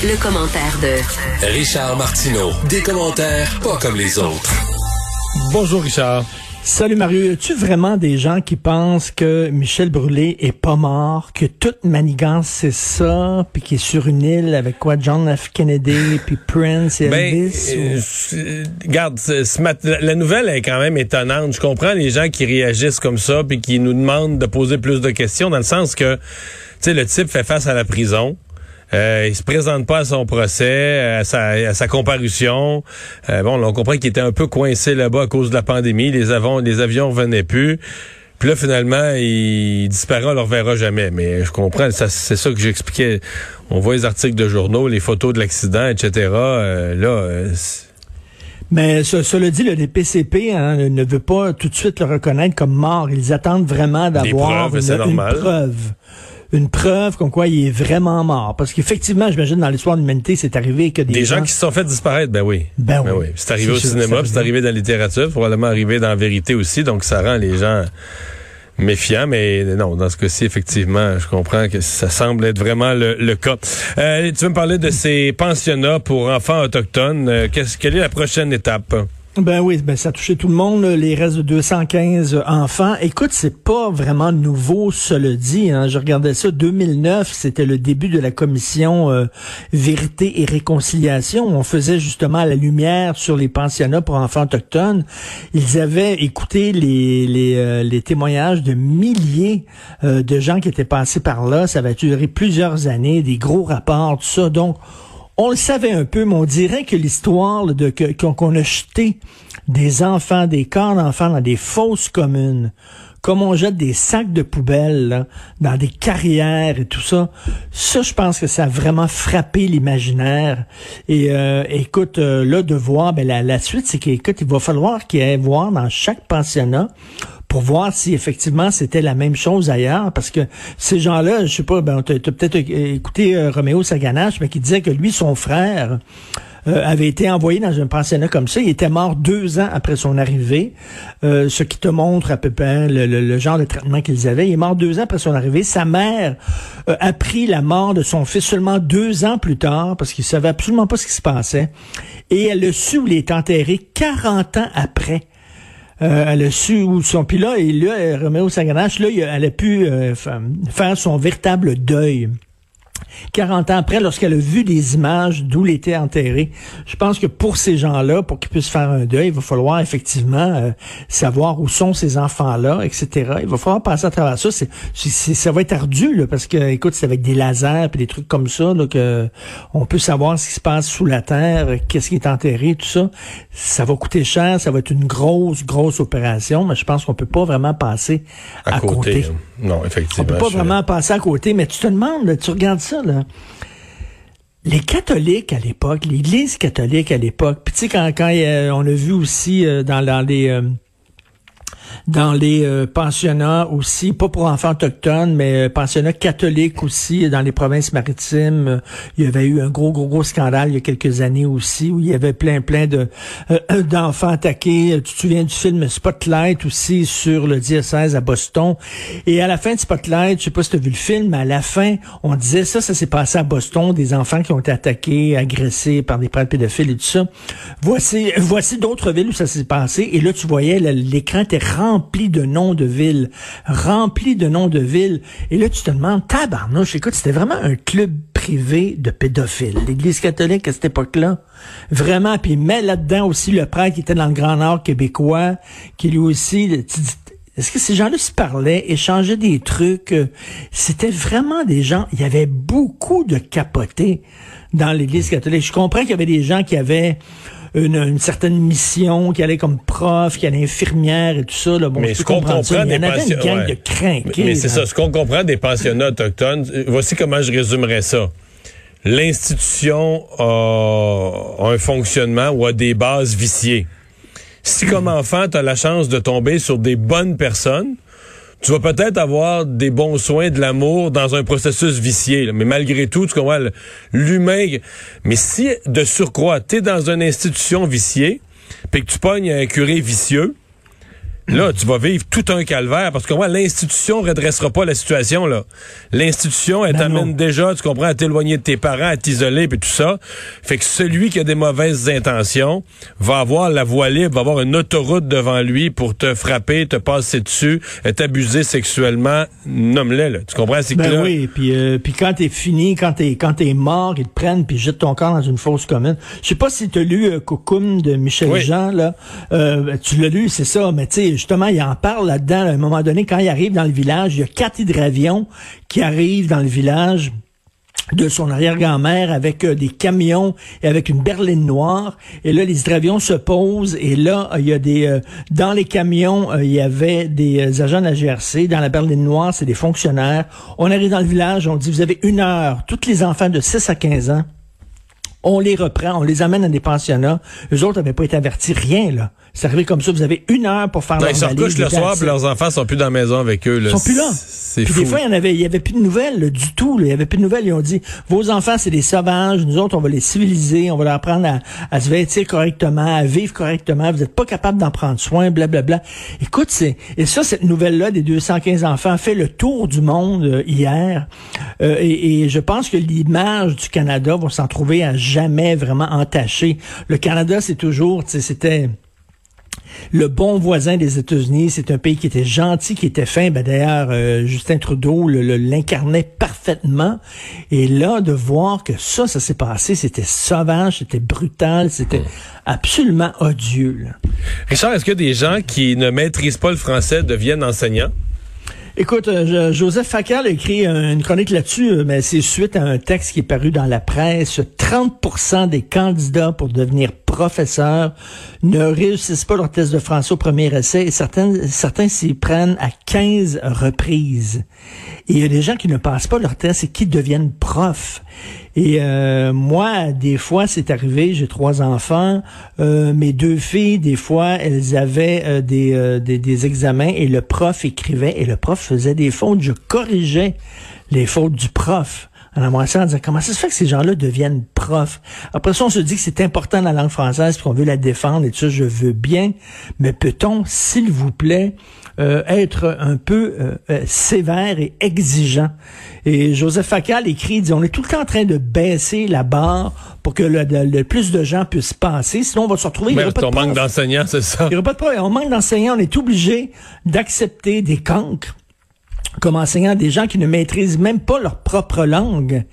Le commentaire de Richard Martineau. Des commentaires pas comme les autres. Bonjour Richard. Salut Mario, as-tu vraiment des gens qui pensent que Michel Brûlé est pas mort, que toute manigance c'est ça, puis qu'il est sur une île avec quoi John F. Kennedy, puis Prince et Ben, Elvis? euh, ou- euh, regarde, ce- ce mat- la- la nouvelle est quand même étonnante. Je comprends les gens qui réagissent comme ça puis qui nous demandent de poser plus de questions dans le sens que, tu sais, le type fait face à la prison. Euh, il se présente pas à son procès, à sa, à sa comparution. Euh, bon, là, on comprend qu'il était un peu coincé là-bas à cause de la pandémie. Les, avions, les avions revenaient plus. Puis là, finalement, il disparaît, on le reverra jamais. Mais je comprends, c'est ça que j'expliquais. On voit les articles de journaux, les photos de l'accident, etc. Euh, là, euh, Mais ce- cela dit, le DPCP hein, ne veut pas tout de suite le reconnaître comme mort. Ils attendent vraiment d'avoir une, une preuve. Une preuve comme quoi il est vraiment mort. Parce qu'effectivement, j'imagine, dans l'histoire de l'humanité, c'est arrivé que des, Des gens qui se sont fait disparaître, ben oui. Ben oui. C'est arrivé au sûr, cinéma, c'est puis c'est arrivé dans la littérature, probablement arrivé dans la vérité aussi, donc ça rend les gens méfiants, mais non, dans ce cas-ci, effectivement, je comprends que ça semble être vraiment le, le cas. Euh, tu veux me parler de ces pensionnats pour enfants autochtones. Euh, qu'est-ce, quelle est la prochaine étape? Ben oui, ben ça a touché tout le monde, les restes de 215 enfants. Écoute, c'est pas vraiment nouveau, cela dit. Hein. Je regardais ça, 2009, c'était le début de la commission euh, Vérité et Réconciliation. On faisait justement la lumière sur les pensionnats pour enfants autochtones. Ils avaient écouté les, euh, témoignages de milliers euh, de gens qui étaient passés par là. Ça avait duré plusieurs années, des gros rapports, tout ça. Donc, on le savait un peu, mais on dirait que l'histoire de qu'on a jeté des enfants, des corps d'enfants dans des fosses communes, comme on jette des sacs de poubelle dans des carrières et tout ça, ça, je pense que ça a vraiment frappé l'imaginaire. Et euh, écoute, euh, là, de voir, ben, la, la suite, c'est qu'écoute, il va falloir qu'il y ait voir dans chaque pensionnat pour voir si effectivement c'était la même chose ailleurs, parce que ces gens-là, je sais pas, ben, t'as peut-être écouté euh, Roméo Saganache, mais qui disait que lui, son frère, euh, avait été envoyé dans un pensionnat comme ça. Il était mort deux ans après son arrivée, euh, ce qui te montre à peu près le, le- le genre de traitement qu'ils avaient. Il est mort deux ans après son arrivée. Sa mère euh, a appris la mort de son fils seulement deux ans plus tard, parce qu'il savait absolument pas ce qui se passait. Et elle a su où il est enterré 40 ans après. Euh, elle a su où son là et là euh, Roméo Saganache là elle a pu euh, fa- faire son véritable deuil 40 ans après, lorsqu'elle a vu des images d'où il était enterré, je pense que pour ces gens-là, pour qu'ils puissent faire un deuil, il va falloir effectivement euh, savoir où sont ces enfants-là, etc. Il va falloir passer à travers ça. C'est, ça va être ardu, là, parce que, écoute, c'est avec des lasers et des trucs comme ça, là, que on peut savoir ce qui se passe sous la terre, qu'est-ce qui est enterré, tout ça. Ça va coûter cher, ça va être une grosse, grosse opération, mais je pense qu'on peut pas vraiment passer à, À, côté. côté. hein. Non, effectivement. On peut pas je- vraiment passer à côté, mais tu te demandes, là, tu regardes ça, Les catholiques à l'époque, l'Église catholique à l'époque, puis tu sais, quand, quand euh, on a vu aussi euh, dans, dans les... euh, dans les euh, pensionnats aussi, pas pour enfants autochtones, mais euh, pensionnats catholiques aussi, dans les provinces maritimes. Euh, il y avait eu un gros, gros, gros scandale il y a quelques années aussi, où il y avait plein, plein de euh, d'enfants attaqués. Tu te souviens du film Spotlight aussi sur le diocèse à Boston? Et à la fin de Spotlight, je sais pas si tu as vu le film, mais à la fin, on disait ça, ça s'est passé à Boston, des enfants qui ont été attaqués, agressés par des prêtres pédophiles et tout ça. Voici, voici d'autres villes où ça s'est passé. Et là, tu voyais, l'écran était rempli de noms de villes, rempli de noms de villes. Et là, tu te demandes, tabarnouche, écoute, c'était vraiment un club privé de pédophiles. L'Église catholique à cette époque-là, vraiment. Puis met là-dedans aussi le prêtre qui était dans le Grand Nord québécois, qui lui aussi, est-ce que ces gens-là se parlaient, échangeaient des trucs? C'était vraiment des gens, il y avait beaucoup de capotés dans l'Église catholique. Je comprends qu'il y avait des gens qui avaient une, une certaine mission, qui allaient comme prof, qui allaient infirmière et tout ça. Là. Bon, Mais ce qu'on ça. comprend Il y en des avait une pensions- gang ouais. de crinqués. Mais, mais c'est ça, ce qu'on comprend des pensionnats autochtones, euh, voici comment je résumerais ça. l'institution a, un fonctionnement ou a des bases viciées. Si comme enfant, tu as la chance de tomber sur des bonnes personnes, tu vas peut-être avoir des bons soins, de l'amour dans un processus vicié. Mais malgré tout, tu comprends, l'humain... Mais si, de surcroît, tu dans une institution viciée, puis que tu pognes un curé vicieux, Là, tu vas vivre tout un calvaire parce que moi, l'institution redressera pas la situation là. L'institution, elle ben t'amène déjà, tu comprends, à t'éloigner de tes parents, à t'isoler puis tout ça. Fait que celui qui a des mauvaises intentions va avoir la voie libre, va avoir une autoroute devant lui pour te frapper, te passer dessus, t'abuser sexuellement. Nomme-le, là. Tu comprends? C'est ben oui, puis euh, puis quand t'es fini, quand t'es quand t'es mort, ils te prennent puis jettent ton corps dans une fosse commune. Je sais pas si tu as lu euh, de Michel Jean là. Euh, tu l'as lu, c'est ça, mais tu sais justement, il en parle là-dedans. À un moment donné, quand il arrive dans le village, il y a quatre hydravions qui arrivent dans le village de son arrière-grand-mère avec euh, des camions et avec une berline noire. Et là, les hydravions se posent et là, il y a des... Euh, dans les camions, euh, il y avait des agents de la GRC. Dans la berline noire, c'est des fonctionnaires. On arrive dans le village, on dit, vous avez une heure. Tous les enfants de 6 à 15 ans on les reprend, on les amène à des pensionnats. Eux autres n'avaient pas été avertis, rien, là. C'est arrivé comme ça. Vous avez une heure pour faire non, Ils se recouchent le soir, puis leurs enfants sont plus dans la maison avec eux. Là. Ils sont plus là. C'est Puis des fois, il y en avait, il y avait plus de nouvelles du tout. Il y avait plus de nouvelles. Ils ont dit, vos enfants, c'est des sauvages. Nous autres, on va les civiliser. On va leur apprendre à, à se vêtir correctement, à vivre correctement. Vous n'êtes pas capable d'en prendre soin, blablabla. Bla, bla. Écoute, c'est et ça, cette nouvelle-là des 215 enfants fait le tour du monde euh, hier. Euh, et, et, je pense que l'image du Canada va s'en trouver à jamais vraiment entachée. Le Canada, c'est toujours, c'était le bon voisin des États-Unis. C'est un pays qui était gentil, qui était fin. Ben, D'ailleurs, euh, Justin Trudeau l'incarnait parfaitement. Et là, de voir que ça, ça s'est passé, c'était sauvage, c'était brutal, c'était absolument odieux. Richard, est-ce que des gens qui ne maîtrisent pas le français deviennent enseignants? Écoute, euh, Joseph Facal a écrit une chronique là-dessus, euh, mais c'est suite à un texte qui est paru dans la presse. 30% des candidats pour devenir professeurs ne réussissent pas leur test de français au premier essai et certains, certains s'y prennent à 15 reprises. Et il y a des gens qui ne passent pas leur test et qui deviennent profs. Et euh, moi, des fois, c'est arrivé, j'ai trois enfants. Euh, mes deux filles, des fois, elles avaient euh, des, des, des, examens et le prof écrivait et le prof faisait des fautes. Je corrigeais les fautes du prof en embrassant, en disant comment ça se fait que ces gens-là deviennent profs? Après ça, on se dit que c'est important la langue française, qu'on veut la défendre et tout ça, je veux bien, mais peut-on, s'il vous plaît, euh, être un peu euh, euh, sévère et exigeant? Et Joseph Facal écrit, dit, on est tout le temps en train de baisser la barre pour que le, plus de gens puissent passer. Sinon, on va se retrouver... Mais on manque d'enseignants, c'est ça. Il n'y aura pas de problème. On manque d'enseignants. On est obligé d'accepter des cancres comme enseignant des gens qui ne maîtrisent même pas leur propre langue.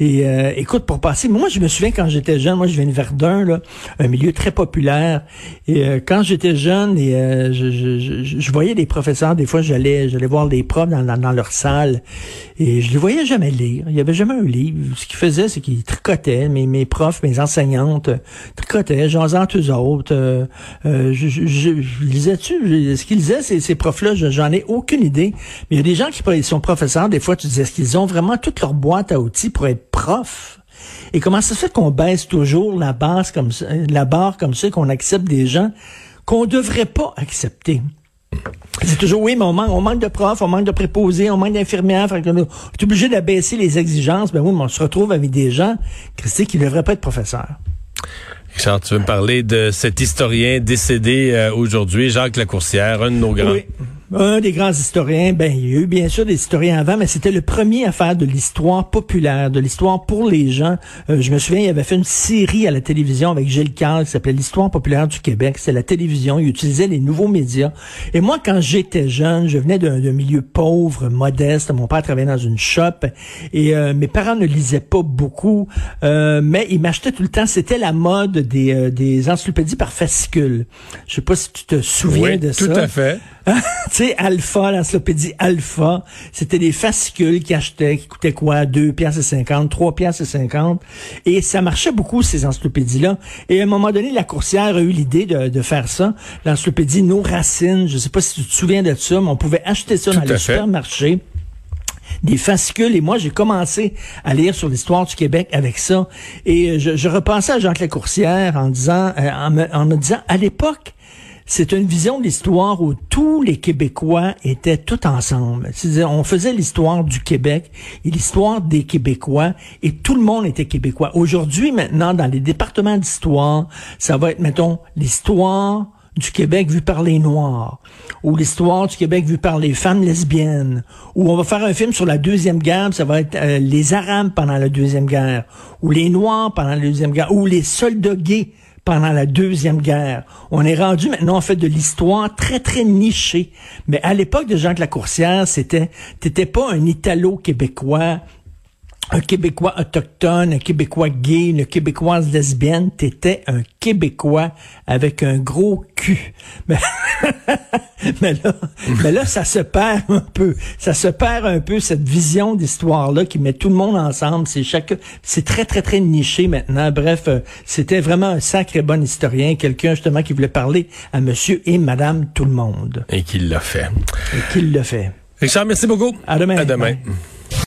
Et euh, écoute, pour passer, moi je me souviens quand j'étais jeune, moi je viens de Verdun, là, un milieu très populaire. Et euh, quand j'étais jeune, et euh, je, je, je, voyais des professeurs, des fois j'allais j'allais voir des profs dans, dans, leur salle, et je les voyais jamais lire. Il y avait jamais un livre. Ce qu'ils faisaient, c'est qu'ils tricotaient. Mes, mes profs, mes enseignantes tricotaient, j'en eux autres. je, je, je, lisais-tu? Ce qu'ils disaient, ces, ces profs-là, j'en ai aucune idée. Mais gens qui sont professeurs, des fois, tu dis, est-ce qu'ils ont vraiment toute leur boîte à outils pour être profs? Et comment ça se fait qu'on baisse toujours la base comme ça, la barre comme ça, qu'on accepte des gens qu'on devrait pas accepter? C'est toujours, oui, mais on manque, on manque de profs, on manque de préposés, on manque d'infirmières. On est obligé d'abaisser les exigences. Ben oui, mais on se retrouve avec des gens, Christy, qui ne devraient pas être professeurs. Richard, tu veux me parler de cet historien décédé euh, aujourd'hui, Jacques Lacourcière, un de nos grands. Oui. Un des grands historiens, ben, il y a eu bien sûr des historiens avant, mais c'était le premier à faire de l'histoire populaire, de l'histoire pour les gens. Euh, je me souviens, il avait fait une série à la télévision avec Gilles Carle qui s'appelait L'histoire populaire du Québec. C'est la télévision, il utilisait les nouveaux médias. Et moi, quand j'étais jeune, je venais d'un milieu pauvre, modeste. Mon père travaillait dans une shop et euh, mes parents ne lisaient pas beaucoup, euh, mais ils m'achetaient tout le temps. C'était la mode des, des encyclopédies par fascicule. Je sais pas si tu te souviens de ça. Tout à fait. tu sais, Alpha, l'encyclopédie Alpha, c'était des fascicules qui achetaient, qui coûtaient quoi? 2 piastres et 50, 3 piastres et 50. Et ça marchait beaucoup, ces encyclopédies-là. Et à un moment donné, la coursière a eu l'idée de, de, faire ça. L'encyclopédie Nos Racines, je sais pas si tu te souviens de ça, mais on pouvait acheter ça dans le supermarché des fascicules. Et moi, j'ai commencé à lire sur l'histoire du Québec avec ça. Et je, je repensais à Jean-Claude Courcière en disant, en me, en me disant, à l'époque, c'est une vision de l'histoire où tous les Québécois étaient tout ensemble. On faisait l'histoire du Québec et l'histoire des Québécois et tout le monde était québécois. Aujourd'hui, maintenant, dans les départements d'histoire, ça va être, mettons, l'histoire du Québec vu par les Noirs, ou l'histoire du Québec vue par les femmes lesbiennes, ou on va faire un film sur la Deuxième Guerre, ça va être euh, les Arabes pendant la Deuxième Guerre, ou les Noirs pendant la Deuxième Guerre, ou les soldats gays pendant la Deuxième Guerre. On est rendu maintenant, en fait, de l'histoire très, très nichée. Mais à l'époque de Jean de la Courcière, c'était, t'étais pas un Italo-Québécois un Québécois autochtone, un Québécois gay, une Québécoise lesbienne, t'étais un Québécois avec un gros cul. mais, là, mais là, ça se perd un peu. Ça se perd un peu, cette vision d'histoire-là qui met tout le monde ensemble. C'est chaque, c'est très, très, très niché maintenant. Bref, euh, c'était vraiment un sacré bon historien, quelqu'un justement qui voulait parler à monsieur et madame tout le monde. Et qu'il l'a fait. Et qu'il l'a fait. Richard, merci beaucoup. À demain. À demain.